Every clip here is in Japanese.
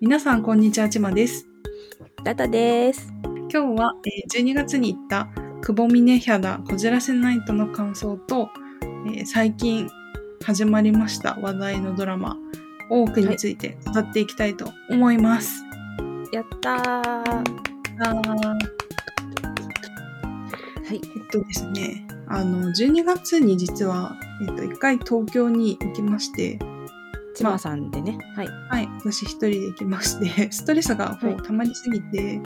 皆さん、こんにちは、ちまです。ダタです。今日は、えー12月に行った、久保峰ヒャダこじらせナイトの感想と、えー最近始まりました話題のドラマ、多くについて語っていきたいと思います。やったー。はい。えっとですね、あの、12月に実は、えっと、一回東京に行きまして、ちまさんでね。はい。はい、私一人で行きまして、ストレスがこはいう溜まりすぎて、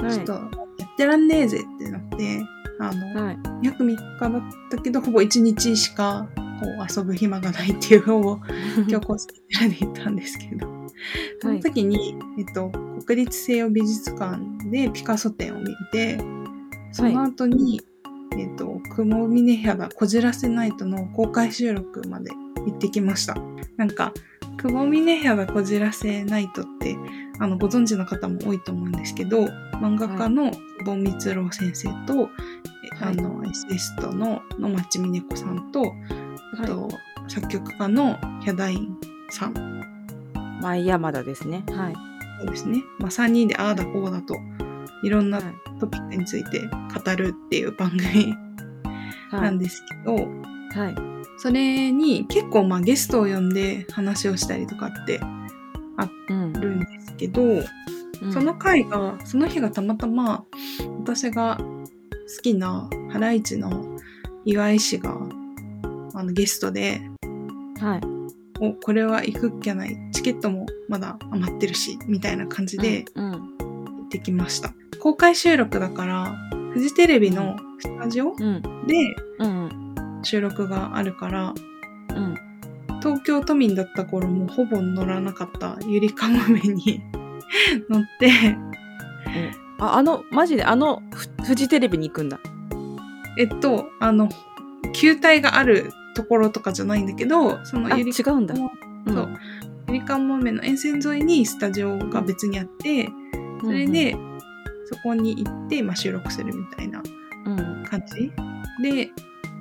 はい。ちょっとやってらんねえぜってなって、あの、はい。約3日だったけど、ほぼ1日しかこう遊ぶ暇がないっていうのを 今日コーステラで行ったんですけど、その時に、えっと、国立西洋美術館でピカソ展を見て、その後に、えっと、雲峰肌こじらせナイトの公開収録まで行ってきました。なんか、雲峰肌こじらせナイトって、あの、ご存知の方も多いと思うんですけど、漫画家の久保光郎先生と、えはいあの、エッストの野町美音子さんと、あと、作曲家のヒャダインさん前山田ですね。はい。そうですね。まあ、3人でああだこうだと、いろんなはい。トピックについて語るっていう番組はないんですけど、はい。それに結構まあゲストを呼んで話をしたりとかってうんあ。るんですけど、うんその回が、その日がたまたま私が好きなハライチの岩井氏があのゲストで、はい。お、これは行くっきゃない。チケットもまだ余ってるし、みたいな感じでうん。行ってきました。公開収録だから、フジテレビのスタジオうん。でうん。収録があるから、うん。東京都民だった頃もほぼ乗らなかったゆりかもめに 乗って、あ、あの、マジで、あの、フフジテレビに行くんだ。えっと、あの、球体があるところとかじゃないんだけど、そのあ、ゆり違うんだ。うんそうゆりかもめの沿線沿いにスタジオが別にあって、それで、そこに行って、まあ、収録するみたいなうん。うん。感じで、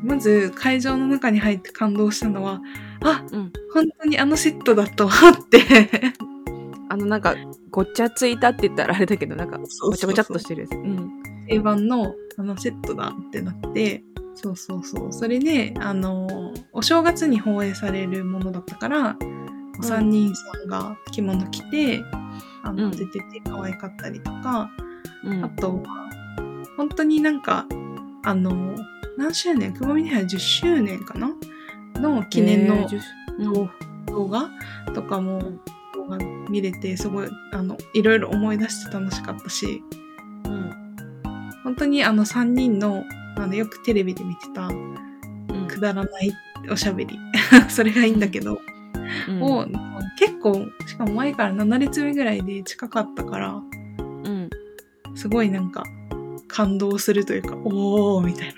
まず会場の中に入って感動したのは、あ、うん。本当にあのセットだと思って、あの、なんか、ごちゃついたって言ったらあれだけど、なんか、そうそうそうごちゃごちゃっとしてるやつ。うん。定番のあのセットだってなって、そうそうそう。それで、あの、お正月に放映されるものだったから、お三人さんが着物着て、あの、うん出てて可愛かったりとか、うん。あとは、本当になんか、あの、何周年？久保峰杯10周年かな？の記念の動動画とかも見れて、すごい、あの、いろいろ思い出して楽しかったし、うん。本当にあの3人の、あの、よくテレビで見てた、うんくだらないおしゃべり。それがいいんだけど、うんを、結構、しかも前から7列目ぐらいで近かったから、うん。すごいなんか、感動するというか、おーみたいな。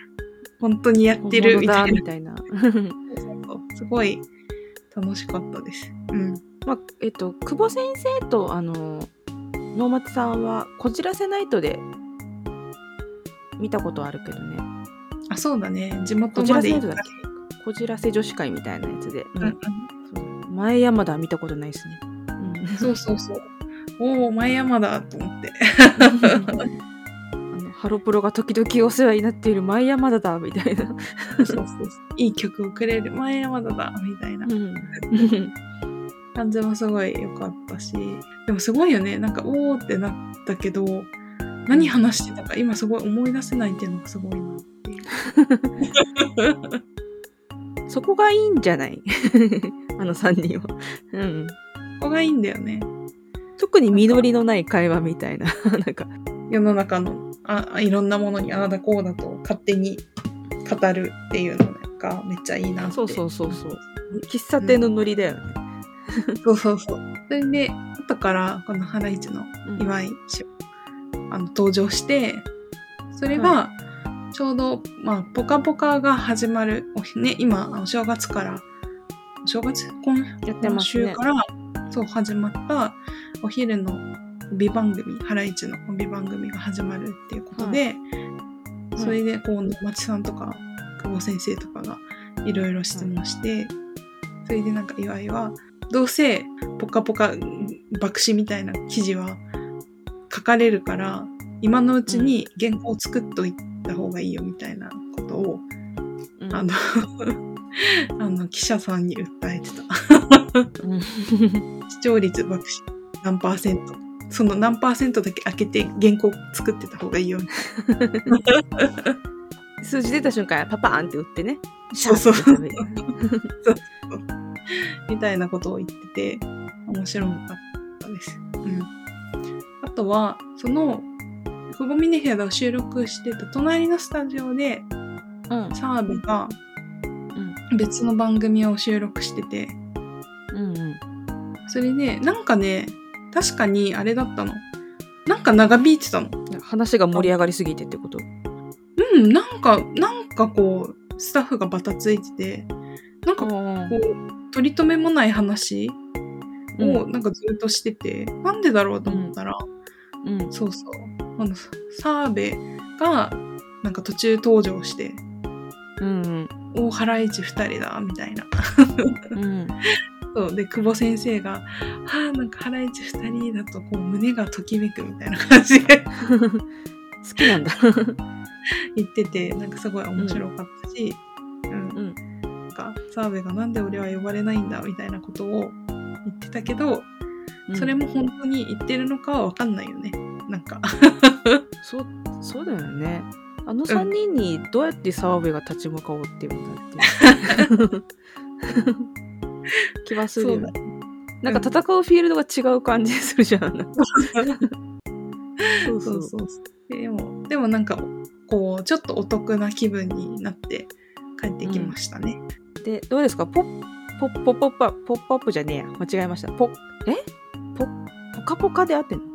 本当にやってるみたいな。たいな。すごい楽しかったです。うん。まあ、えっと、久保先生と、あの、能町さんは、こじらせナイトで見たことあるけどね。あ、そうだね。地元こじまで行ったらせナイトだっけ？こじらせ女子会みたいなやつで。うんうん前山田は見たことないですね。うんそうそうそう。おー、前山だと思って。ハロプロが時々お世話になっている前山田だみたいな。そうそうそう。いい曲をくれる前山田だみたいなうん感じもすごい良かったし。でもすごいよね。なんか、おーってなったけど、何話してたか今すごい思い出せないっていうのがすごいなっていう。そこがいいんじゃない？あの3人は。うん。ここがいいんだよね。特に実りのない会話みたいな。なんか、世の中のああいろんなものにああだこうだと勝手に語るっていうのがめっちゃいいなって。そうそうそうそう。喫茶店のノリだよね。そうそうそう。それで、後からこのハライチのうん岩井氏あの登場して、それが、ちょうど、まあ、ポカポカが始まる、ね、今、お正月から、お正月今やって今ますね。週から、そう、始まったお昼の帯番組、ハライチの帯番組が始まるっていうことで、いそれで、こう、町さんとか、久保先生とかがいろいろ質問して、それでなんか岩井は、どうせ、ポカポカ爆死みたいな記事は書かれるから、今のうちに原稿を作っといた方がいいよみたいなことを、うんあの、あの、記者さんに訴えてた。うん 視聴率爆死何パーセント。その何パーセントだけ開けて原稿作ってた方がいいよ。数字出た瞬間パパーンって打ってね。そうそう。シャーってダメみたいなことを言ってて、面白かったです。うん。あとは、その、久保峰部屋を収録してた隣のスタジオで、うん。澤部がうん。別の番組を収録してて、うんうん。それで、なんかね、確かにあれだったの。なんか長引いてたの。話が盛り上がりすぎてってこと？うん、なんか、なんかこう、スタッフがバタついてて、なんかこあう、取り留めもない話をなんかずっとしてて、なんでだろうと思ったら、うんそうそう。あの、澤部が、なんか途中登場して、うん大原市二人だ、みたいな。うんそう。で、久保先生が、はあ、なんか原市二人だと、こう、胸がときめくみたいな感じで好きなんだ言ってて、なんかすごい面白かったし、うん。うんなんか、澤部がなんで俺は呼ばれないんだ、みたいなことを言ってたけど、それも本当に言ってるのかはわかんないよね。なんか。そうそうだよねあの3人にどうやって澤部が立ち向かおうっていうんだっていう 気はするよね。なんか戦うフィールドが違う感じするじゃん。そうそう。そうでも、でもなんか、こう、ちょっとお得な気分になって帰ってきましたね。でどうですか？ポッポッポッポッパポップアップじゃねえや。間違えました。ポえ？ポポカポカであってんの？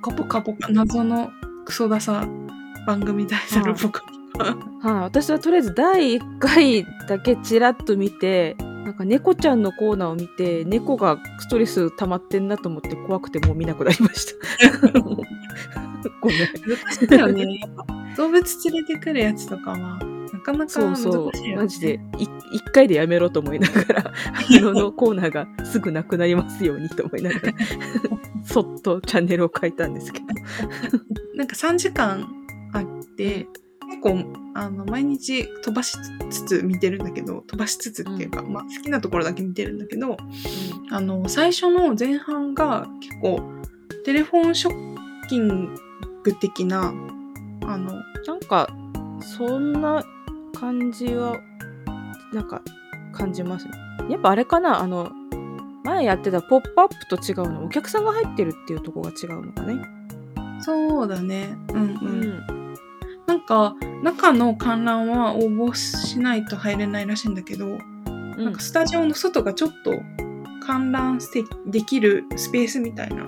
ポカポポカポカ、謎のクソダサ番組タイトルポカポカ。はい、私はとりあえず第1回だけちらっと見てなんか猫ちゃんのコーナーを見て猫がストレス溜まってんなと思って怖くてもう見なくなりました ごめん難しいよね。動物連れてくるやつとかは、なかなか難しいそうそう。マジでい一回でやめろと思いながら あののコーナーがすぐなくなりますようにと思いながら そっとチャンネルを変えたんですけどなんか3時間あって、結構、あの、毎日飛ばしつつ見てるんだけど、飛ばしつつっていうか、まあ好きなところだけ見てるんだけど、あの、最初の前半が結構、テレフォンショッキング的な、あの、なんかそんな感じはなんか感じますね。やっぱあれかなあの前やってた「ポップアップと違うのお客さんが入ってるっていうところが違うのかね。そうだね。うんううん。なんか、中の観覧は応募しないと入れないらしいんだけど、うんなんかスタジオの外がちょっと観覧してできるスペースみたいな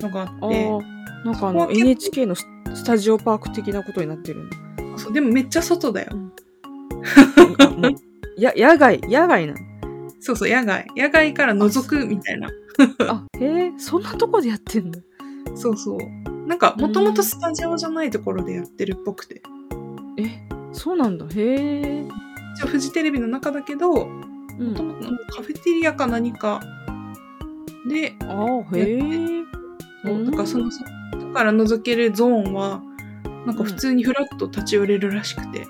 のがああって、ーなんかあの NHK のススタジオパーク的なことになってるんだそうでもめっちゃ外だよ。う や野外野外なの？そうそう、野外。野外から覗くみたいな。あへえそんなとこでやってんの？そうそう。なんか、もともとスタジオじゃないところでやってるっぽくて。えそうなんだへえ一応フジテレビの中だけど、もうんともとカフェテリアか何かで、あーへえそうだからその外から覗けるゾーンは、なんか普通にフラッと立ち寄れるらしくて。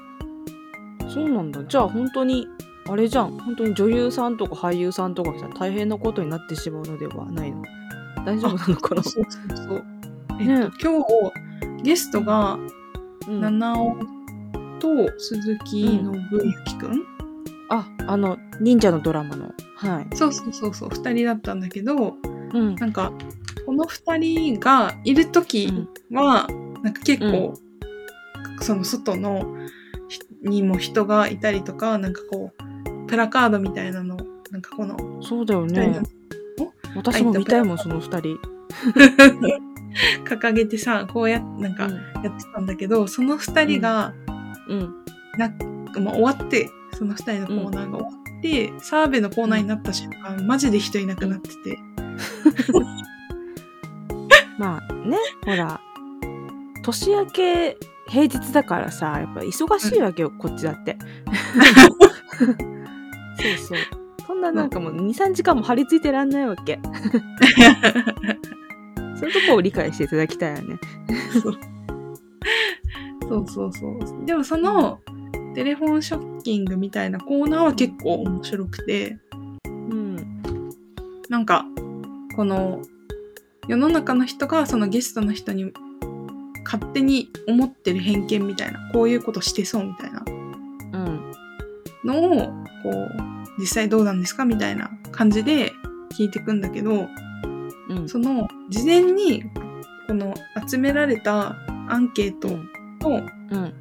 そうなんだ。じゃあ本当に、あれじゃん。本当に女優さんとか俳優さんとか来たら大変なことになってしまうのではないの大丈夫なのかな？そうそうそう。えっねと、今日、ゲストが、うん七尾と鈴木信之くん、あ、あの、忍者のドラマの。はい。そうそうそうそう、二人だったんだけど、うん。なんか、この二人がいるときは、なんか結構、その外のひにも人がいたりとか、なんかこう、プラカードみたいなの、なんかこの、そうだよねの。私も見たいもん、その二人。掲げてさ、こうやっなんかやってたんだけど、その二人が、うん。うん。なまあ、終わって、その二人のコーナーが終わって、澤部のコーナーになった瞬間、マジで人いなくなってて、まあね、ほら、年明け平日だからさ、やっぱ忙しいわけよ、こっちだって。そうそう。そんななんかもう2、3時間も張り付いてらんないわけ。そういうとこを理解していただきたいよね。そうそうそう。でもその、テレフォンショッキングみたいなコーナーは結構面白くて、うん。なんか、この、世の中の人がそのゲストの人に勝手に思ってる偏見みたいな、こういうことしてそうみたいなうん。のを、こう、実際どうなんですかみたいな感じで聞いてくんだけど、うん。その、事前に、この集められたアンケートとうん。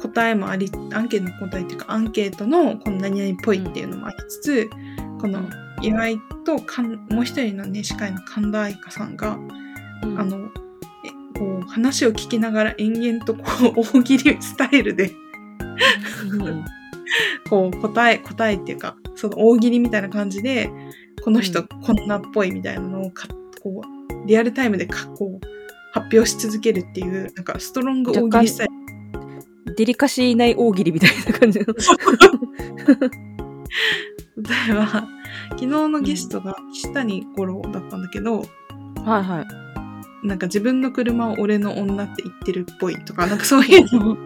答えもあり、アンケートの答えっていうか、アンケートのこの何々っぽいっていうのもありつつ、この岩井とかんもう一人のね、司会の神田愛花さんが、うんあ、の、えこう話を聞きながら延々とこう大喜利スタイルでうんこう答え、答えっていうか、その大喜利みたいな感じで、この人うんこんなっぽいみたいなのをかこうリアルタイムでかこう発表し続けるっていう、なんかストロング大喜利スタイル。デリカシーない大喜利みたいな感じの。例えば、昨日のゲストが岸谷五郎だったんだけど、はいはい。なんか自分の車を俺の女って言ってるっぽいとか、なんかそういうのを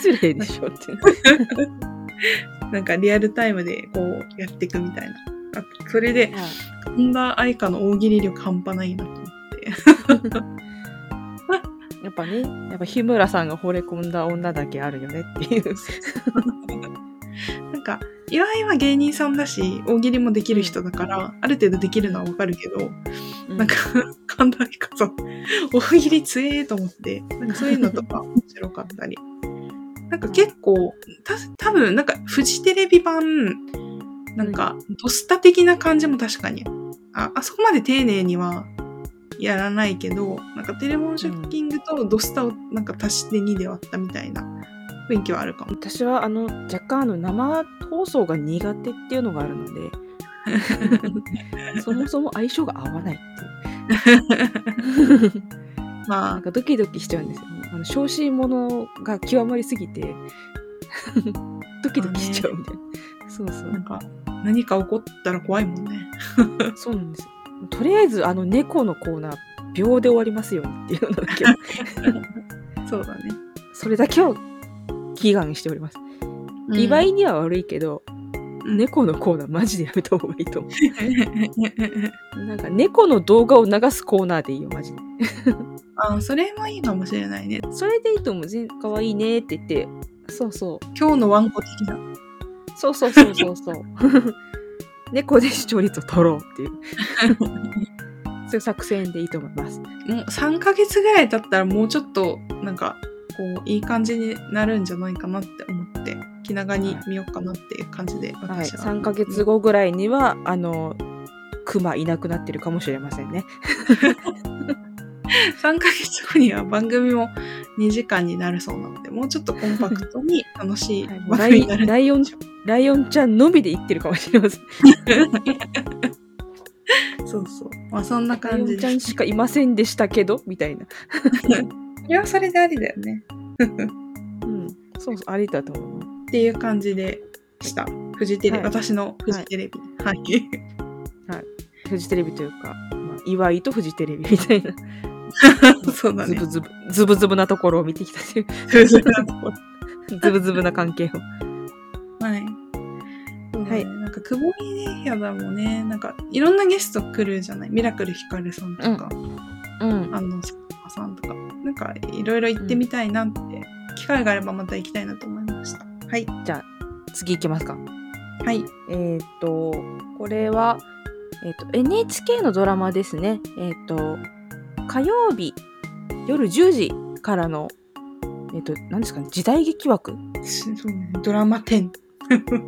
失礼でしょって。なんかリアルタイムでこうやっていくみたいな。あ それで、神田愛花の大喜利力半端ないなと思って。やっぱね、やっぱ日村さんが惚れ込んだ女だけあるよねっていう。なんか、岩井は芸人さんだし、大喜利もできる人だから、ある程度できるのはわかるけど、なんか、神田愛花さん、大喜利強えと思って、なんかそういうのとか面白かったり。なんか結構、た多分なんかフジテレビ版、なんか、ドスタ的な感じも確かに、あ、あそこまで丁寧にはやらないけど、なんかテレフォンショッキングとドスタをなんか足して2で割ったみたいな雰囲気はあるかも。私はあの若干あの生放送が苦手っていうのがあるので そもそも相性が合わないっていう。まあ。なん、かドキドキしちゃうんですよ。あの小心者が極まりすぎてドキドキしちゃうみたいな、そうそう。なんか、何か起こったら怖いもんね。そうなんですよ。とりあえずあの猫のコーナー秒で終わりますようにっていうのだけ。は そうだね。それだけを祈願しております、祝いには悪いけど猫のコーナーマジでやめた方がいいと思う。なんか猫の動画を流すコーナーでいいよマジで。あ、それもいいかもしれないね。それでいいと思う。全かわいいねって言って。そうそう。今日のワンコ的な。そうそうそうそうそう。猫で視聴率を取ろうっていう。そういう作戦でいいと思います。もう3ヶ月ぐらい経ったらもうちょっと、なんか、こう、いい感じになるんじゃないかなって思って、気長に見ようかなっていう感じで、は。い、私は。3ヶ月後ぐらいにはあのクマいなくなってるかもしれませんね 3ヶ月後には番組も2時間になるそうなので、もうちょっとコンパクトに楽しいはい番ライ組になる。ライオンライオンちゃんのみで言ってるかもしれません そうそう。まあそんなライオン感じで。ちゃんしかいませんでしたけどみたいなそれはそれでありだよね。うんそうそうありだと思うっていう感じでした。フジテレビ、はい私のフジテレビ。はい。フジテレビというか、まあ、岩井とフジテレビみたいな そうだね。ズブ。ズブズブズブなところを見てきたという。ズブズブな関係を。はい。はい。なんか、久保井ねヒャダもね、なんか、いろんなゲスト来るじゃない？ミラクルヒカルさんとか、うん。あの、佐久間さんとか、なんか、いろいろ行ってみたいなって、機会があればまた行きたいなと思いました。はい。じゃあ次行きますか。はい。えっ、とこれは、えっと NHK のドラマですね。えっ、と火曜日夜10時からのえっ、と何ですかね時代劇枠ドラマ10。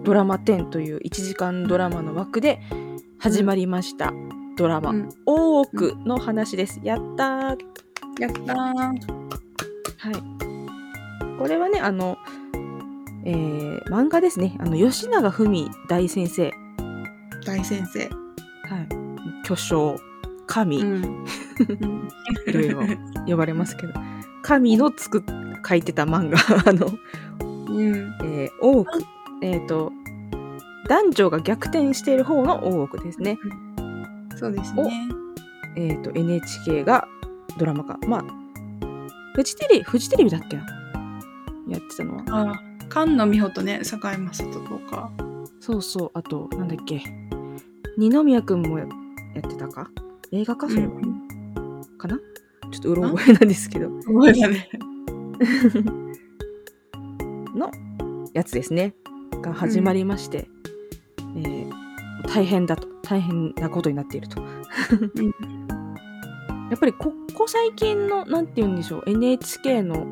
ドラマ10 という1時間ドラマの枠で始まりました、ドラマうん「大奥」の話です。やったーやったー。はい。これはね、あの、えー漫画ですね。あの、吉永文大先生。大先生。はい。巨匠、神、ん。いろいろ呼ばれますけど、神の作っ、書いてた漫画、あの、うん。えー大奥。えっ、と、男女が逆転している方の大奥ですね。そうですね。えっ、と NHK がドラマ化まあフジテレビフジテレビだっけな？やってたのはああ、菅野美穂とね、堺雅人とか。そうそうあとなんだっけ二宮くんもやってたか？映画かそれは、かな？ちょっとうろ覚えなんですけど。覚えたね。のやつですね。が始まりまして、えー大変だと。大変なことになっていると。やっぱりここ最近のなんて言うんでしょう。NHK の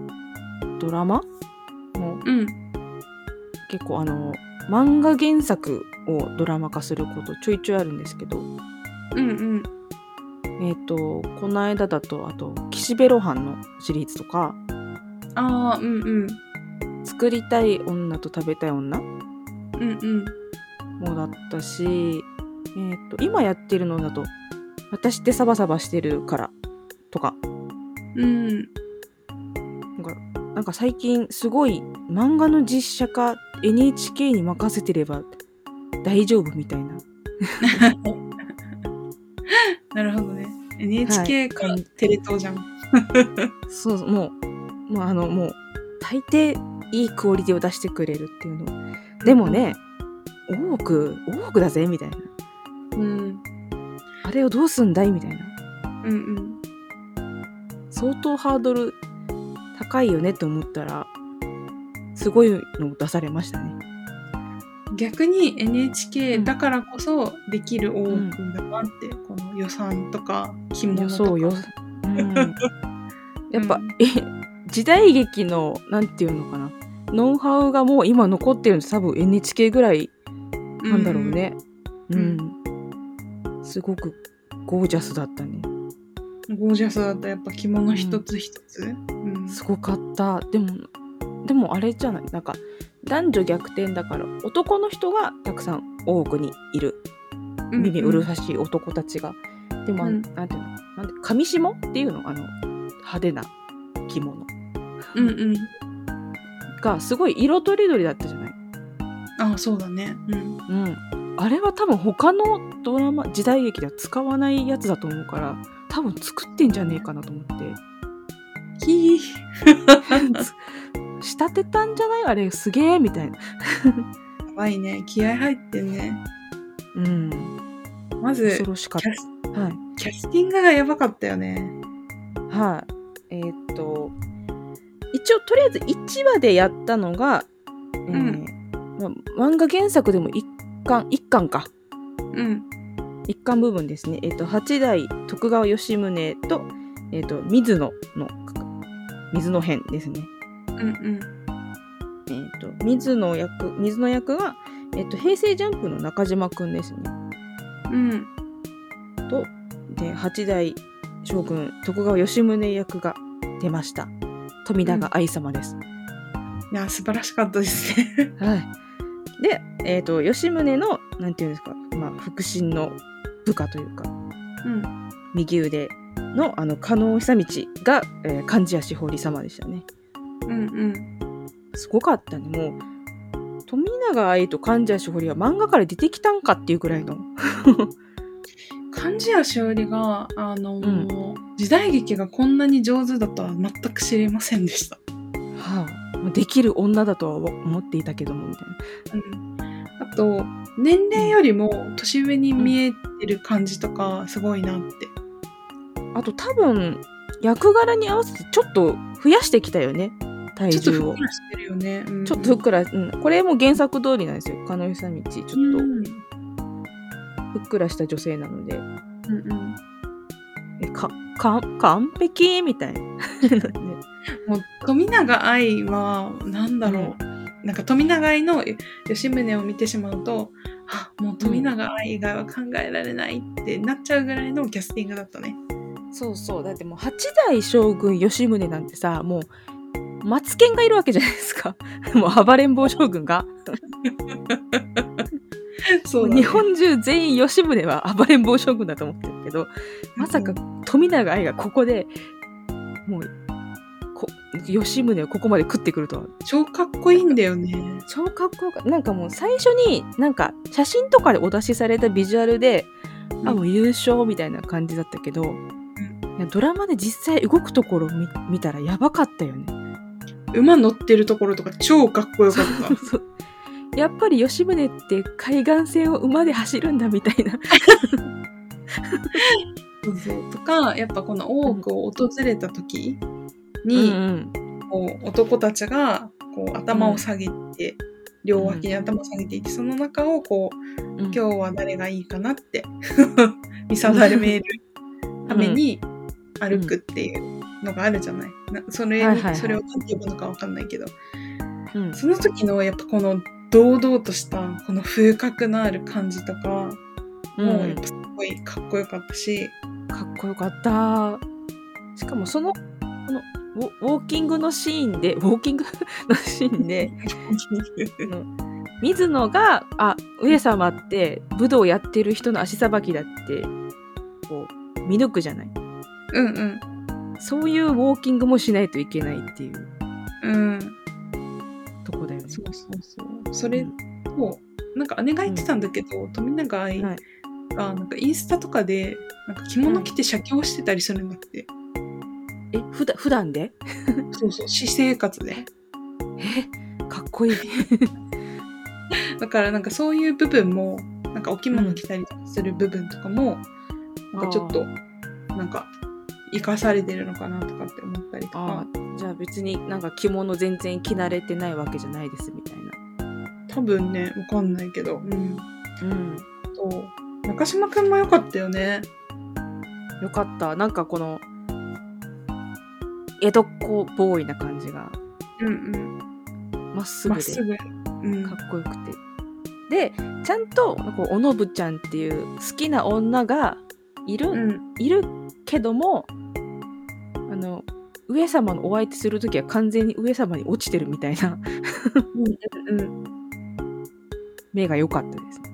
ドラマ？もうん。結構あの漫画原作をドラマ化することちょいちょいあるんですけど。うんうん。えっ、とこの間だとあと「岸辺露伴」のシリーズとかああ、うんうん。「作りたい女と食べたい女」うんうん。もだったし、えっと今やってるのだと「私ってサバサバしてるから」とかうん。なんかなんか最近すごい漫画の実写化 NHK に任せてれば大丈夫みたいな なるほどね。NHK かはいテレ東じゃん。そうそうもうもうあのもう大抵いいクオリティを出してくれるっていうのでもね多く多くだぜみたいなうん。あれをどうすんだいみたいなうんうん。相当ハードル高いよねと思ったらすごいのを出されましたね逆に NHK うん。だからこそできる多くだなって、この予算とか着物とか。そうよ、うん、やっぱ、うん。え時代劇のなんていうのかな。ノウハウがもう今残ってるの多分 NHK ぐらいなんだろうね。う、うん。すごくゴージャスだったね。うん。ゴージャスだった。やっぱ着物一つ一つ。うん。すごかった。でもでもあれじゃない？なんか男女逆転だから男の人がたくさん多くにいる。うん耳うるさしい男たちが、でもあん。うんなんていうの？なんで上下っていうの？あの派手な着物。うんうん。がすごい色とりどりだったじゃない？ああ、そうだね。うん。うん。あれは多分他のドラマ時代劇では使わないやつだと思うから多分作ってんじゃねえかなと思って。ひー。仕立てたんじゃない？あれすげえみたいなやばいね。気合入ってんね。うんまず、恐ろしかっキャスたはいキャスティングがやばかったよね。はい。えーっと、一応とりあえず1話でやったのが、えーうんま漫画原作でも一巻、一巻か。うん。一巻部分ですね。えーっと、八代徳川吉宗と、えーっと、水野の、水野編ですね。うんうん。えーっと、水野役、水野役が、えーっと、平成ジャンプの中島くんですね。うん。と、で、八代将軍徳川吉宗役が出ました。富永愛様です。いや、素晴らしかったですね。はい。で、えっ、と、吉宗の、なんていうんですか、まあ、腹心の部下というか、うん。右腕の、あの、加納久道が、えー、貫地谷志保里様でしたね。うんうん。すごかったね、もう。富永愛と貫地谷志保里は漫画から出てきたんかっていうくらいの。漢字やしおりが、あのーう時代劇がこんなに上手だとは全く知りませんでした。はあ、できる女だとは思っていたけども、みたいな。うん。あと、年齢よりも年上に見えてる感じとか、すごいなって。あと多分、役柄に合わせてちょっと増やしてきたよね、体重をちょっとふっく。らしてるよね。うんちょっとふっくら、うん、これも原作通りなんですよ。加納久道。ちょっと、うんふっくらした女性なので、うんうん。えか、か、完璧？みたいな。ね もう富永愛はなんだろう、なんか富永愛の吉宗を見てしまうとあもう富永愛以外は考えられないってなっちゃうぐらいのキャスティングだったね。そうそう。だってもう、八代将軍吉宗なんてさ、もう、マツケンがいるわけじゃないですか。もう、暴れん坊将軍が。そうだね日本中全員吉宗は 暴れん坊将軍だと思ってるけど、まさか富永愛がここで、もう、こ吉宗をここまで食ってくるとは超かっこいいんだよね。超かっこよかなんかもう最初になんか写真とかでお出しされたビジュアルでうんあもう優勝みたいな感じだったけど、いやドラマで実際動くところを見見たらやばかったよね。馬乗ってるところとか超かっこよかった。そうやっぱり吉宗って海岸線を馬で走るんだみたいな。そうそうとか、やっぱこの大奥を訪れた時うに、んこう男たちがこう頭を下げて、両脇に頭を下げていて、その中をこう、うん、今日は誰がいいかなって 見定めるために歩くっていうのがあるじゃない？なそれに、はいはいはい。それを何て呼ぶのかわかんないけど、うん。その時のやっぱこの堂々としたこの風格のある感じとか、もうやっぱすごいかっこよかったし、かっこよかった。しかもそのこのウォーキングのシーンでウォーキングのシーンで 水野が「あ上様って武道やってる人の足さばきだ」ってこう見抜くじゃない？うんうん。そういうウォーキングもしないといけないっていううん。とこだよね。そうそうそう。それと、なんか姉が言ってたんだけど、富永愛はいがなんかインスタとかでなんか着物着て写経してたりするんだって。え普段普段で？そうそう、私生活で。えかっこいい。だからなんかそういう部分も、なんかお着物着たりする部分とかも、なんかちょっと、なんか、生かされてるのかなとかって思ったりとあか、ーじゃあ別になんか着物全然着慣れてないわけじゃないですみたいな。多分ね、わかんないけど、うん。うん。そう。中島くんも良かったよね。よかった。なんかこの、江戸っ子ボーイな感じが、うんうん。まっすぐでまっすぐ。うん。かっこよくて。で、ちゃんと、こうおのぶちゃんっていう好きな女がいる、うん。いるけども、あの、上様のお相手するときは完全に上様に落ちてるみたいなうんうん。目が良かったですね。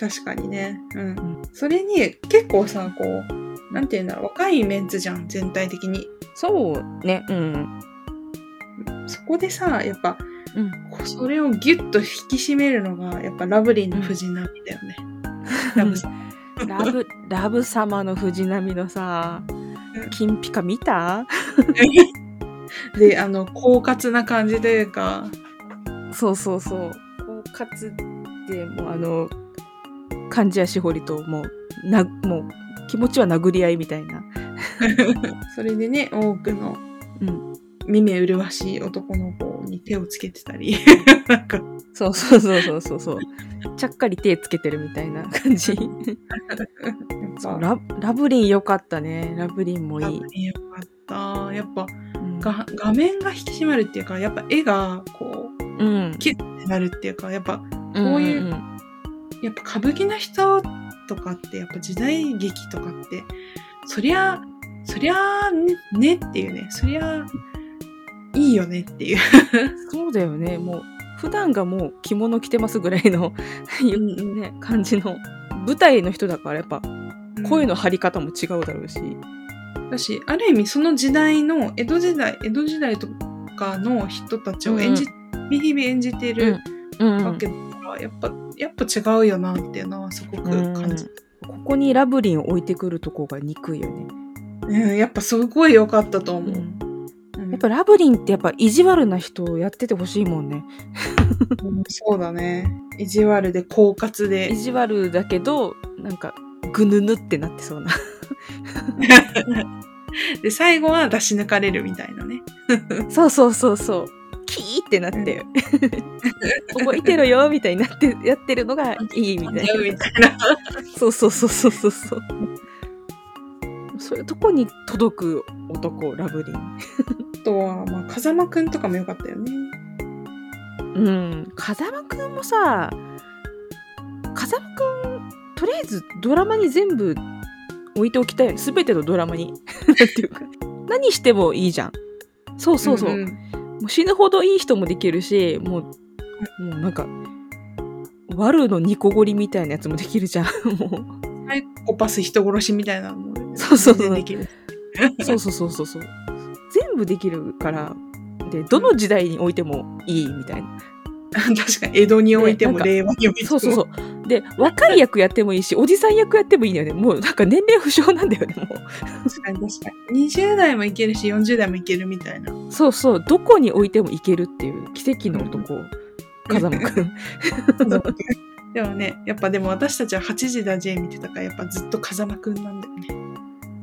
確かにね。うん。んそれに、結構さ、こう、なんていうんだろう、若いメンツじゃん、全体的に。そうね、うん。そこでさ、やっぱ、うん。それをギュッと引き締めるのが、やっぱラブリーの藤波だよね。ラブさん。ラブ、ラブ様の藤波のさうん、金ピカ見た？で、あの、狡猾な感じというか、そうそうそう。狡猾でもうあの、貫地谷しほりともう、な、もう、気持ちは殴り合いみたいな。それでね、多くのうん。耳麗しい男の子に手をつけてたり、なんか、そうそうそうそうそうそう。ちゃっかり手つけてるみたいな感じ。ララブリン良かったね。ラブリンもいいラブ。リーよかった。やっぱ、うんが画面が引き締まるっていうか、やっぱ絵が、こう、うん。キュッてなるっていうか、やっぱ、ここういうんやっぱ歌舞伎の人とかって、やっぱ時代劇とかって、そりゃ、そりゃねねっていうね、そりゃいいよねっていう。そうだよね。もう、普段がもう着物着てますぐらいの、んね、感じの。舞台の人だからやっぱ声の張り方も違うだろうし。だし、ある意味その時代の、江戸時代、江戸時代とかの人たちを演じ、日々演じてるうんわけだから、やっぱ、やっぱ違うよなっていうのはすごく感じここにラブリンを置いてくるとこが憎いよね。うん、やっぱすごい良かったと思う。っぱラブリンってやっぱ意地悪な人をやっててほしいもんね。うんそうだね。意地悪で狡猾で意。地悪だけど、なんか、ぐぬぬってなってそうな。で、最後は出し抜かれるみたいなね。そうそうそうそう。キーってなって、覚えてろよみたいになってやってるのがいいみたいな。みたいな。そうそうそうそうそうそう。そういうとこに届く男、ラブリン。あとは、まあ、風間くんとかも良かったよね。うん。風間くんもさ、風間くん、とりあえずドラマに全部置いておきたい。すべてのドラマに。ていうか。何してもいいじゃん。そうそうそう。んんもう死ぬほどいい人もできるし、もう、もうなんか、ワルのニコゴリみたいなやつもできるじゃん。もサイコパス人殺しみたいなのもね、そうそうできる。う。そうそうそうそうそう。全部できるから、で、どの時代においてもいいみたいな。確かに江戸においても令和においても。そうそうそう。で、若い役やってもいいし、おじさん役やってもいいんだよね。もうなんか年齢不詳なんだよね、も確かに確かに。20代もいけるし、40代もいけるみたいな。う。そうそう。どこに置いてもいけるっていう奇跡の男、風間くん。でもね、やっぱでも私たちは8時だ J 見てたから、やっぱずっと風間くんなんだよね。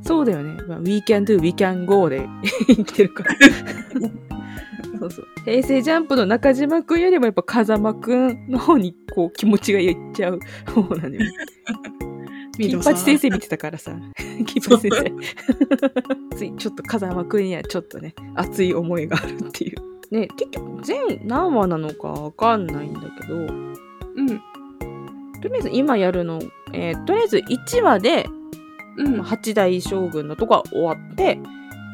そうだよね。まあ、We can do, we can go で 生きてるから。そうそう。平成ジャンプの中島くんよりもやっぱ風間くんの方にこう気持ちがいっちゃう方なんだよ ね。金八先生見てたからさ。金八先生。ついちょっと風間くんにはちょっとね、熱い思いがあるっていう。ね、結局全何話なのかわかんないんだけど、うん。とりあえず今やるの、えーとりあえず1話でうん。八代将軍のとこは終わって、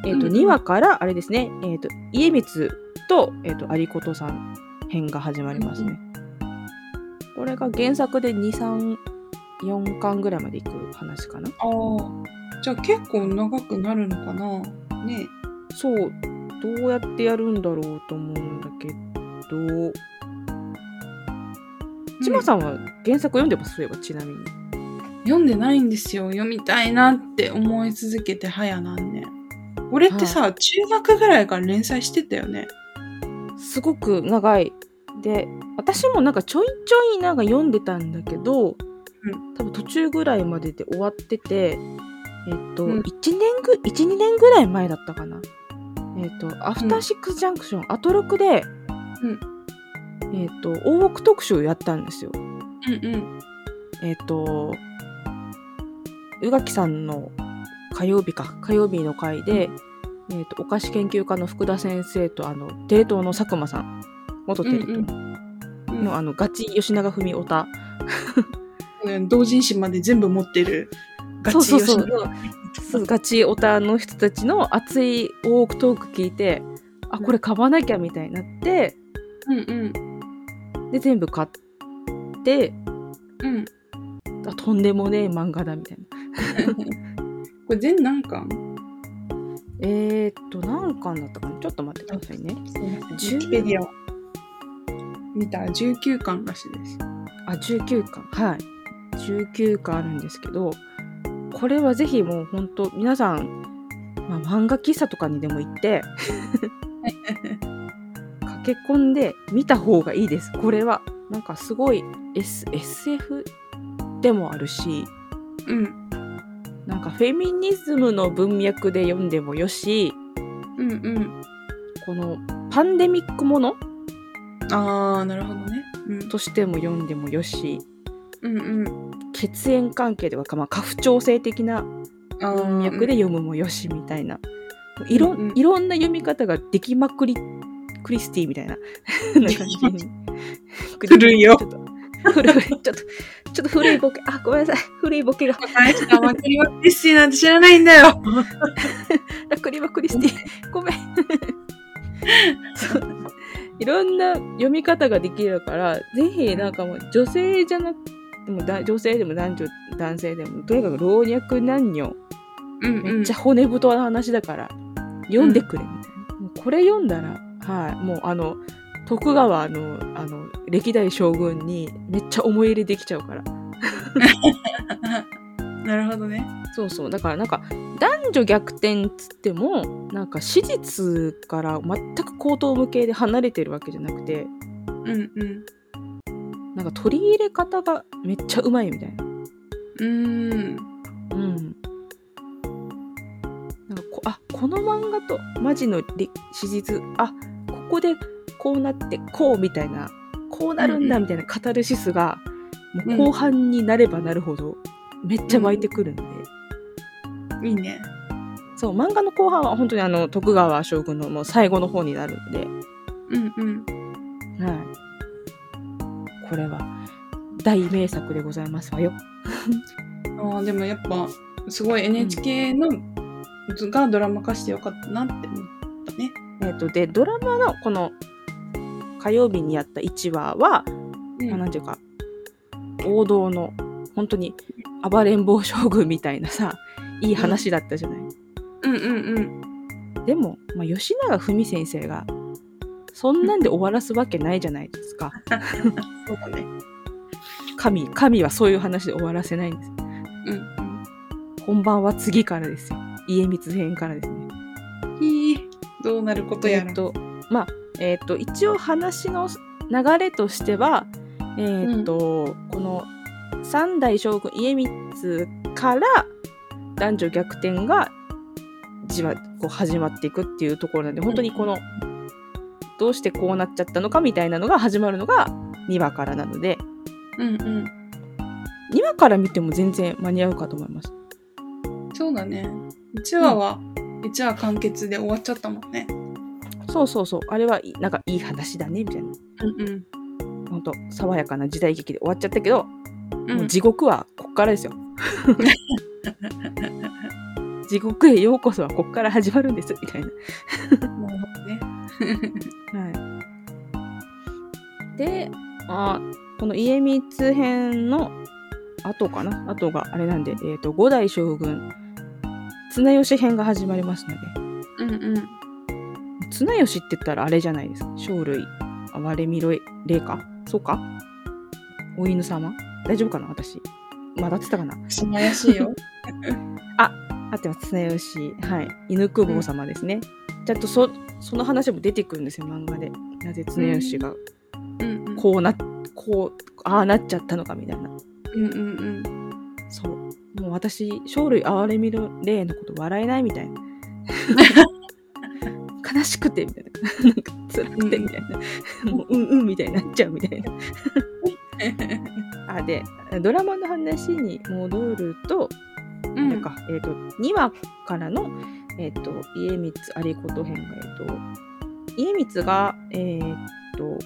えっ、と、うん2話から、あれですね、えっ、と、家光と、えっ、と、有功さん編が始まりますね。これが原作で2、3、4巻ぐらいまでいく話かな。ああ。じゃあ結構長くなるのかな？ねそう、どうやってやるんだろうと思うんだけど、ちまさんは原作読んでます？そういえば、ちなみに。読んでないんですよ。読みたいなって思い続けて早何年。俺ってさ、中学ぐらいから連載してたよね。すごく長い。で、私もなんかちょいちょいなんか読んでたんだけど、多分途中ぐらいまでで終わってて、えっと、うん1年ぐ、1、2年ぐらい前だったかな。えっと、アフターシックスジャンクション、アトロクで、えっと、大奥特集やったんですよ。うんうん。えっと、宇垣さんの火曜日か、火曜日の回で、えっと、お菓子研究家の福田先生と、あの、テレ東の佐久間さん、元テレ東うんの、あの、ガチ吉永文オタ。う ん同人誌まで全部持ってる。ガチそうそう。そうそうガチオタの人たちの熱い大奥トーク聞いて、あ、これ買わなきゃみたいになって、うんうん。で、全部買って、うん。あとんでもねえ漫画だみたいな。これ全何巻？えー、っと、何巻だったかな？ちょっと待ってくださいね。ウィキペディアを見たら19巻らしいです。あ、19巻。はい。19巻あるんですけど、これはぜひもう本当皆さん、まあ、漫画喫茶とかにでも行って、駆け込んで見た方がいいです。これは。なんかすごい、S、SF でもあるし、うん。なんかフェミニズムの文脈で読んでもよし、うんうん。このパンデミックものあー、なるほどね。うん。としても読んでもよし、うんうん。血縁関係とか、まあ、家父長制的なあ文脈で読むもよしみたいな、いろうんうんいろんな読み方ができまくりクリスティみたいな な感じ に古いよちょっと古いちょっとちょっと古いボケあごめんなさい。古いボケが。大したマクリマクリスティなんて知らないんだよ。ラクリマクリスティごめん。そう。いろんな読み方ができるからぜひなんかもう女性じゃなくてもだ女性でも男女男性でもとにかく老若男女。うんうん。めっちゃ骨太な話だから、読んでくれ。みたいな。もうこれ読んだら、はい、もうあの、徳川の、あの、歴代将軍にめっちゃ思い入れできちゃうから。なるほどね。そうそう。だからなんか、男女逆転っつっても、なんか史実から全く口頭無形で離れてるわけじゃなくて、うんうん。なんか取り入れ方がめっちゃうまいみたいな。うーん。うん。なんかこあこの漫画とマジのり史実あここでこうなってこうみたいなこうなるんだうんみたいなカタルシスが、うんもう後半になればなるほどめっちゃ湧いてくるんで、いいね。そう漫画の後半は本当にあの徳川将軍のもう最後の方になるんで、うんうん。はい、これは大名作でございますわよ。ああ、でもやっぱ、すごい NHK の、がドラマ化してよかったなって思ったね。えっ、とでドラマのこの火曜日にやった1話はうんまあ、なんていうか王道の本当に暴れん坊将軍みたいなさいい話だったじゃない、うんうんうん。でも、まあ、吉永文先生がそんなんで終わらすわけないじゃないですか。そうだね。神、神はそういう話で終わらせないんです。うん本番は次からですよ。家光編からですね。うん。いい。どうなることやら。えっと、まあ、えっ、と、一応話の流れとしては、えっ、と、この三代将軍家光から男女逆転がじわこう始まっていくっていうところなんで、本当にこの、どうしてこうなっちゃったのかみたいなのが始まるのが2話からなので、うんうん。2話から見ても全然間に合うかと思います。そうだね。1話は、1話完結で終わっちゃったもんね。そうそうそう。あれはいいなんかいい話だね、みたいな。うんうん。本当爽やかな時代劇で終わっちゃったけど、うんもう地獄はこっからですよ。地獄へようこそはこっから始まるんです、みたいな。なるほどね。はい。で、あこの家光編の後かな？後があれなんで、えっ、と、五代将軍、綱吉編が始まりますので、うんうん。綱吉って言ったらあれじゃないですか。生類、哀れみろ霊か？そうか？お犬様？大丈夫かな？私。まだってたかな？素晴らしいよ。合ってます。綱吉。はい。犬久保様ですね。ちゃんとそ、その話も出てくるんですよ、漫画で。なぜ綱吉がうんうん。こうな、こう、ああなっちゃったのかみたいな。うんうんうん。そう。もう私、生類憐れみる霊のこと笑えないみたいな。悲しくて、みたいな。なんか辛くて、みたいな。もう、うんうんみたいになっちゃうみたいな。あ、で、ドラマの話に戻ると、うんか、えっ、と、2話からの、えっ、と、家光有事編が、えっ、と、家光が、えっ、と、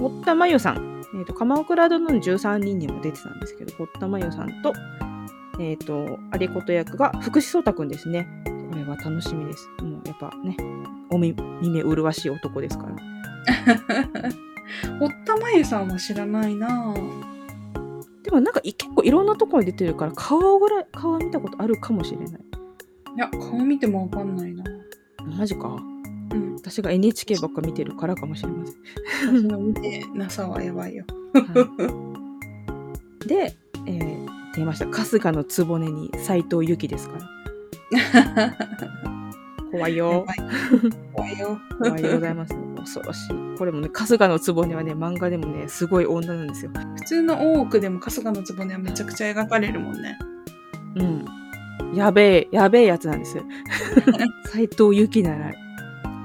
堀田真由さん、えっ、と、鎌倉殿の13人にも出てたんですけど、堀田真由さんと、えっ、と、有事役が福士蒼太くんですね。これは楽しみです。もうやっぱね、おみ耳麗しい男ですから。堀田真由さんは知らないなぁ。でもなんかい結構いろんなところに出てるから、顔ぐらい、顔は見たことあるかもしれない。いや、顔見てもわかんないなマジか。うん。私が NHK ばっか見てるからかもしれません。見てなさはやばいよ。はいで、えー、出ました。春日の局に斎藤由貴ですから。怖いやよ。怖いよ。怖いでございます。恐ろしい。これもね、春日の局はね、漫画でもね、すごい女なんですよ。普通の大奥でも春日の局はめちゃくちゃ描かれるもんね。うん。やべえ、やべえやつなんですよ。斎藤由貴ならい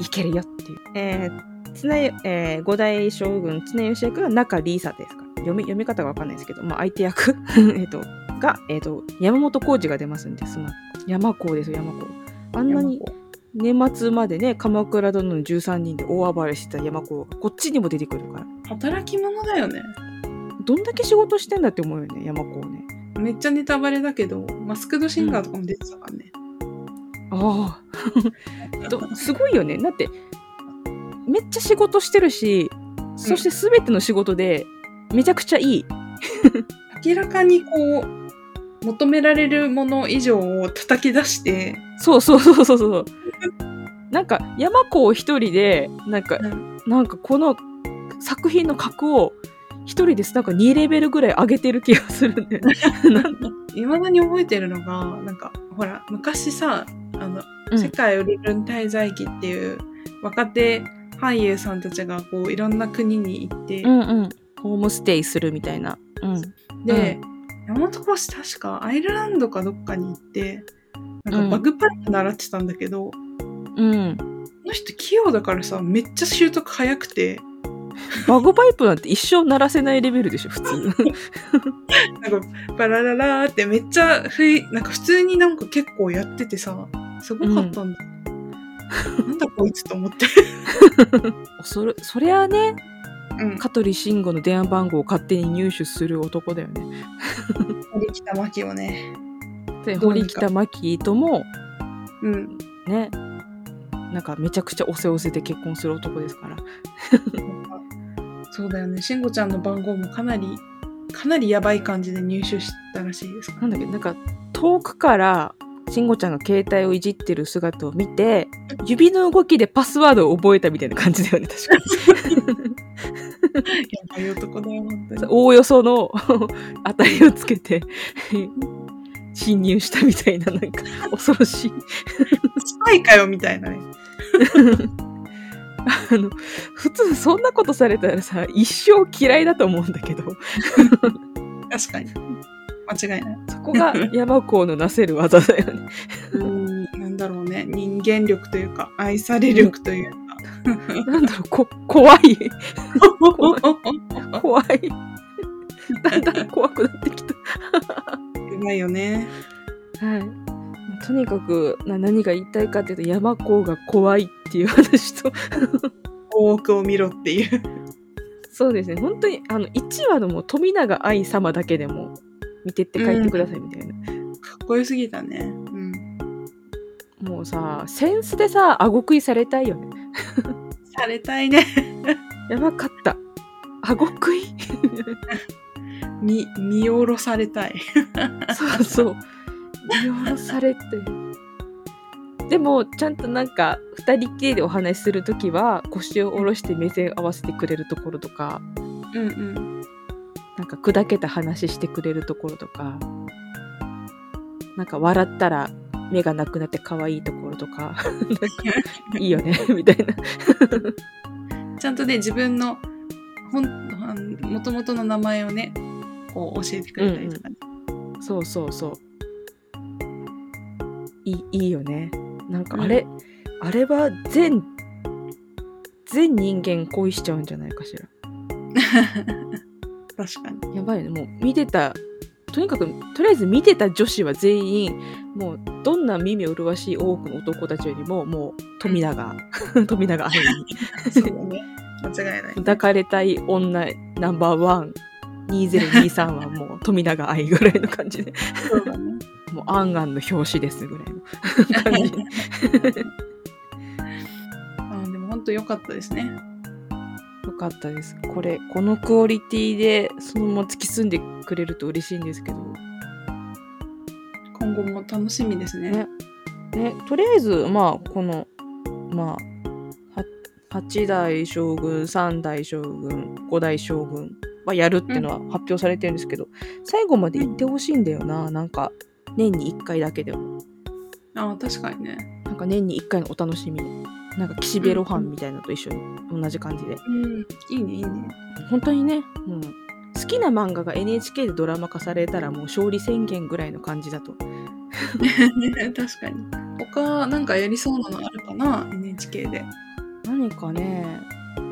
けるよ。っていう。えー、綱よ。えー、五代将軍綱吉役が中里依紗ですか読み読み方がわかんないですけど、まあ、相手役えっとが、えっと山本浩二が出ますんで、その山子ですよ、山子。あんなに年末までね、鎌倉殿の13人で大暴れしてた山子がこっちにも出てくるから。働き者だよね。どんだけ仕事してんだって思うよね、山子をね。めっちゃネタバレだけど、マスクドシンガーとかも出てたからね。ああ。どすごいよね。だって、めっちゃ仕事してるし、そして全ての仕事でめちゃくちゃいい。明らかにこう、求められるもの以上を叩き出して、そうそうそうそうそう。なんか、山子を一人で、なんか、うんなんかこの作品の格を一人ですなんか2レベルぐらい上げてる気がするね。いまだに覚えてるのが、なんか、ほら、昔さ、あの、うん世界を理論滞在記っていう若手俳優さんたちがこういろんな国に行って、うんうん。ホームステイするみたいな。うん。で、山本講師確かアイルランドかどっかに行って、なんかバグパイプ習ってたんだけど、うん。この人器用だからさ、めっちゃ習得早くて、バグパイプなんて一生鳴らせないレベルでしょ、普通。なんか、バラララーってめっちゃふい、なんか普通になんか結構やっててさ、すごかったんだ。なんだこいつと思って。それ、そりゃあね、うん。香取慎吾の電話番号を勝手に入手する男だよね。堀北真希をね。で、堀北真希とも、うん。ね、なんかめちゃくちゃおせおせで結婚する男ですから。そうだよね。慎吾ちゃんの番号もかなり、かなりやばい感じで入手したらしいですからなんだっけ、なんか遠くから慎吾ちゃんが携帯をいじってる姿を見て、指の動きでパスワードを覚えたみたいな感じだよね、確かに。やばい男だよ、本当に。おおよその当たりをつけて、侵入したみたいな、なんか、恐ろしい。スパイかよ、みたいなね。あの、普通そんなことされたらさ、一生嫌いだと思うんだけど、確かに。間違いない。そこが 山子のなせる技だよね。うーん、なんだろうね。人間力というか、愛され力というか。なんだろう、こ、怖い。怖い。だんだん怖くなってきた。うまいよね。はい。とにかくな何が言いたいかっていうと山子が怖いっていう話と大奥を見ろっていう。そうですね本当にあの1話のもう富永愛様だけでも見てって帰ってくださいみたいな、かっこよすぎたね。うん。もうさセンスでさ顎食いされたいよねされたいね。やばかった顎食い 見、見下ろされたい。そうそう見下ろされてでもちゃんとなんか2人きりでお話しする時は腰を下ろして目線合わせてくれるところとかうんうん。なんか砕けた話してくれるところとかなんか笑ったら目がなくなって可愛いところとかいいよね みたいな。ちゃんとね、自分の、ほん、あの元々の名前をね、こう教えてくれたりとかね。そうそうそう。いいいいよね。なんかあれ、あれは全全人間恋しちゃうんじゃないかしら 確かに。やばいねもう見てたとにかくとりあえず見てた女子は全員もうどんな耳を麗しい多くの男たちよりももう富永 富永愛 そうだね。間違いない。に抱かれたい女ナンバーワン2023は もう富永愛ぐらいの感じでそうだね。もうアンアンの表紙ですぐらいの感じあでも本当良かったですね。よかったです。これこのクオリティでそのまま突き進んでくれると嬉しいんですけど。今後も楽しみですね。ね。ね、とりあえずまあこのまあは8代将軍3代将軍5代将軍はやるっていうのは発表されてるんですけど、最後まで行ってほしいんだよな。なんか年に1回だけでも。ああ、確かにね。なんか年に1回のお楽しみなんか岸辺露伴みたいなのと一緒に同じ感じでうん。いいね、いいね。本当にねもう好きな漫画が NHK でドラマ化されたらもう勝利宣言ぐらいの感じだと 確かに。他、なんかやりそうなのあるかな ?NHK で。何かね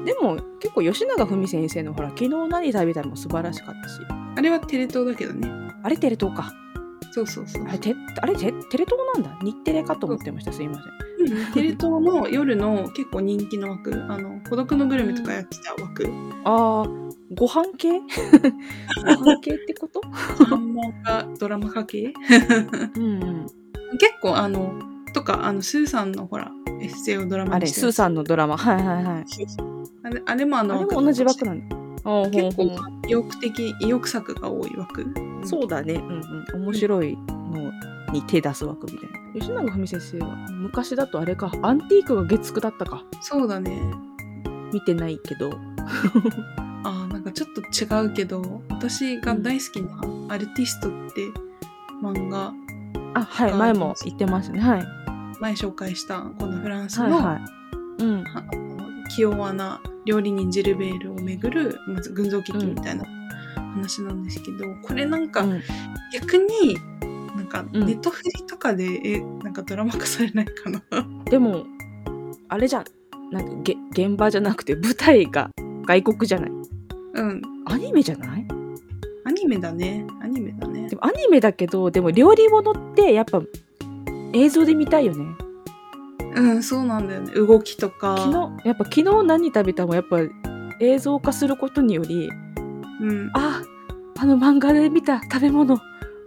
でも結構吉永文先生のほら昨日何食べたのも素晴らしかったしあれはテレ東だけどね。あれテレ東かそうそうそう。あれテあれテテレ東なんだ日テレかと思ってましたすいませんテレ東の夜の結構人気の枠、あの、孤独のグルメとかやってた枠。あーご飯系ご飯系ってことドラマか系うん。結構あの、とか、あの、スーさん。のほら、エッセイをドラマにしてあれスーさん。のドラマはいはいはいあれあれもあのあれも同じ枠なん。だ結構意欲的、意欲作が多い枠。そうだね。うんうん。面白いのに手出す枠みたいな。吉永文先生は昔だとあれか。アンティークが月9だったか。そうだね。見てないけど。ああ、なんかちょっと違うけど、私が大好きなアルティストって漫画、あはい前も言ってましたね。はい。前紹介したこのフランスの、はいはい。うん。あの気弱な料理人ジルベールをめぐるまず群像劇みたいな話なんですけど、これなんかうん。逆になんかうん。ネットフリとかで、えなんかドラマ化されないかな？でもあれじゃん。なんかげ現場じゃなくて舞台が外国じゃない？うん。アニメじゃない？アニメだね。アニメだね。でもアニメだけどでも料理物ってやっぱ映像で見たいよねうんそうなんだよね。動きとか。昨日やっぱ昨日何食べたもやっぱ映像化することによりうん。ああの漫画で見た食べ物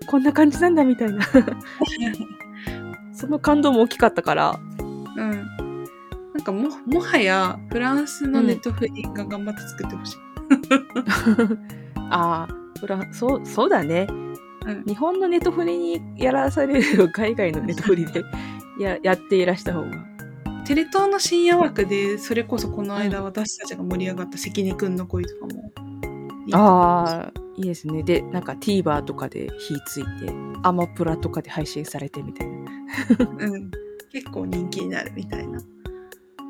こんな感じなんだみたいな。その感動も大きかったから。うん。なんかももはやフランスのネットフリが頑張って作ってほしい、ああフランそうそうだね。うん。日本のネトフリにやらされるよ海外のネトフリでややっていらした方が。テレ東の深夜枠で、それこそこの間私たちが盛り上がった関根くんの恋とかも。ああ、いいですね。で、なんか TVer とかで火ついて、アマプラとかで配信されてみたいな。うん。結構人気になるみたいな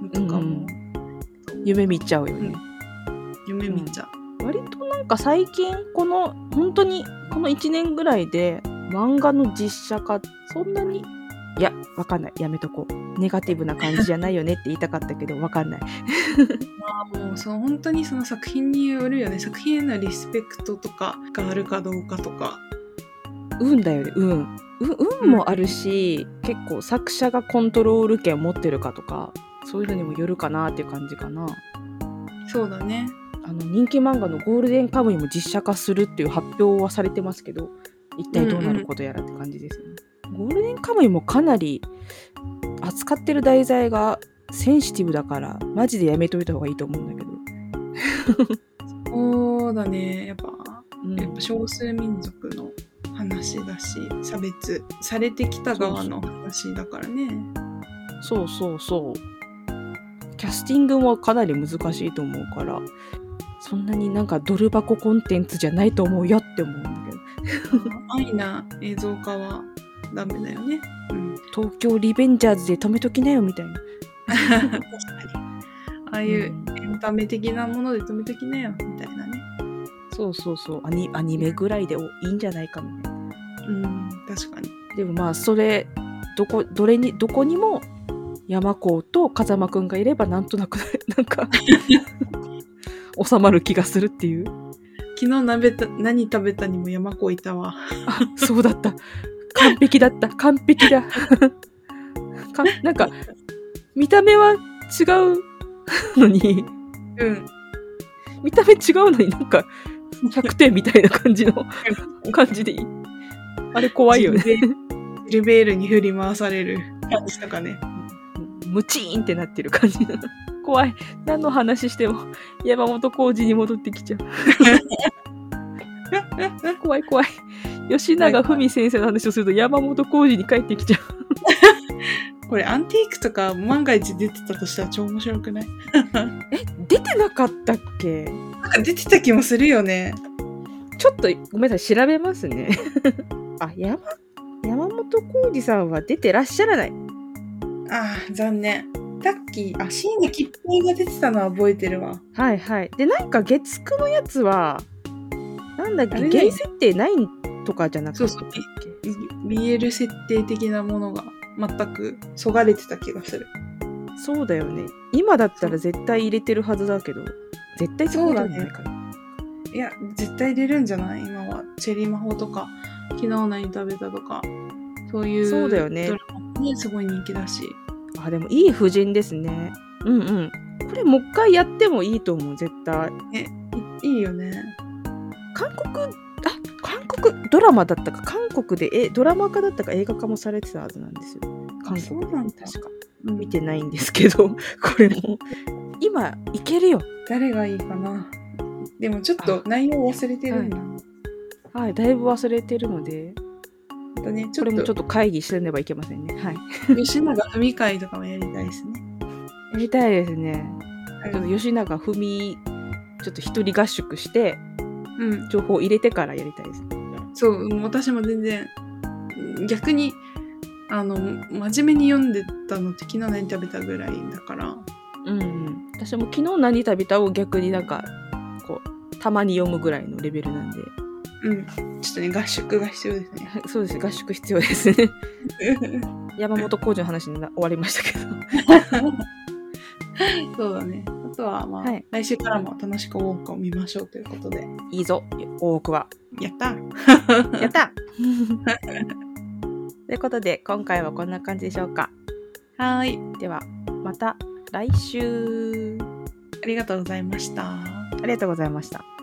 のとかも。夢見ちゃうよね。夢見ちゃう。割となんか最近この本当にこの1年ぐらいで漫画の実写化そんなにいやわかんない。やめとこう。ネガティブな感じじゃないよねって言いたかったけどわかんない。ま あもうそう本当にその作品によるよね。作品へのリスペクトとかがあるかどうかとか。運だよね。運う運もあるし、結構作者がコントロール権を持ってるかとかそういうのにもよるかなっていう感じかな。そうだね。あの人気漫画の「ゴールデンカムイ」も実写化するっていう発表はされてますけど一体どうなることやらって感じですよね。ゴールデンカムイもかなり扱ってる題材がセンシティブだからマジでやめといた方がいいと思うんだけど。そうだねやっぱうんやっぱ少数民族の話だし差別されてきた側の話だからねそうそうそう。キャスティングもかなり難しいと思うからそんなになんかドル箱コンテンツじゃないと思うよって思うんだけど。安易な映像化はダメだよね。うん。東京リベンジャーズで止めときなよみたいな。確かにああいうエンタメ的なもので止めときなよ。みたいなね。そうそうそう。アニアニメぐらいでおいいんじゃないかみたいな。うん。確かに。でもまあそれどこどれにどこにも山子と風間くんがいればなんとなく なんか 収まる気がするっていう。昨日鍋た何食べたにも山子いたわ。あそうだった完璧だった。完璧だ。かなんか見た目は違うのに。うん。見た目違うのになんか100点みたいな感じの感じでいい。あれ怖いよね。ルベールに振り回される。感じとかねムチーンってなってる感じなの。怖い。何の話しても山本浩二に戻ってきちゃう。怖い怖い吉永文先生の話をすると山本浩二に帰ってきちゃう。これアンティークとか万が一出てたとしたら超面白くない？え出てなかったっけ？なんか出てた気もするよね。ちょっとごめんなさい調べますね。あ山山本浩二さんは出てらっしゃらない。ああ残念。さっきあ椎名桔平が出てたのは覚えてるわ。はいはい。でなんか月9のやつはなんだっけ？ね。原設定ないとかじゃなくてそう。そう BL 設定的なものが全くそがれてた気がする。そうだよね。今だったら絶対入れてるはずだけど絶対ってことはないや絶対出るんじゃない？今は。チェリー魔法とか昨日何食べたとかそういうそうだよね。すごい人気だし。あでもいい夫人ですね。うんうん。これもう一回やってもいいと思う絶対。いいいよね。韓国国ドラマだったか韓国でえドラマ化だったか映画化もされてたはずなんですよ。韓国そうなんだ。確か。うん見てないんですけど これも。今いけるよ。誰がいいかな。でもちょっと内容忘れてるんだ、はい。だいぶ忘れてるので。またねちょっと。これもちょっと会議しねばいけませんね。はい。吉永文会とかもやりたいですね。やりたいですね。うんちょっと吉永文ちょっと一人合宿してうん。情報を入れてからやりたいですそううん私も全然逆にあの真面目に読んでたのって昨日何食べたぐらいだから。うん、うん、私も昨日何食べたを逆になんかこうたまに読むぐらいのレベルなんで。うん。ちょっとね合宿が必要ですね。は いそうです。合宿必要ですね。山本浩二の話にな終わりましたけど そうだね。あとはまあ、はい。来週からも楽しくウォークを見ましょうということで。いいぞ。大奥は。やった。やった。ということで今回はこんな感じでしょうか。はーい。ではまた来週。ありがとうございました。ありがとうございました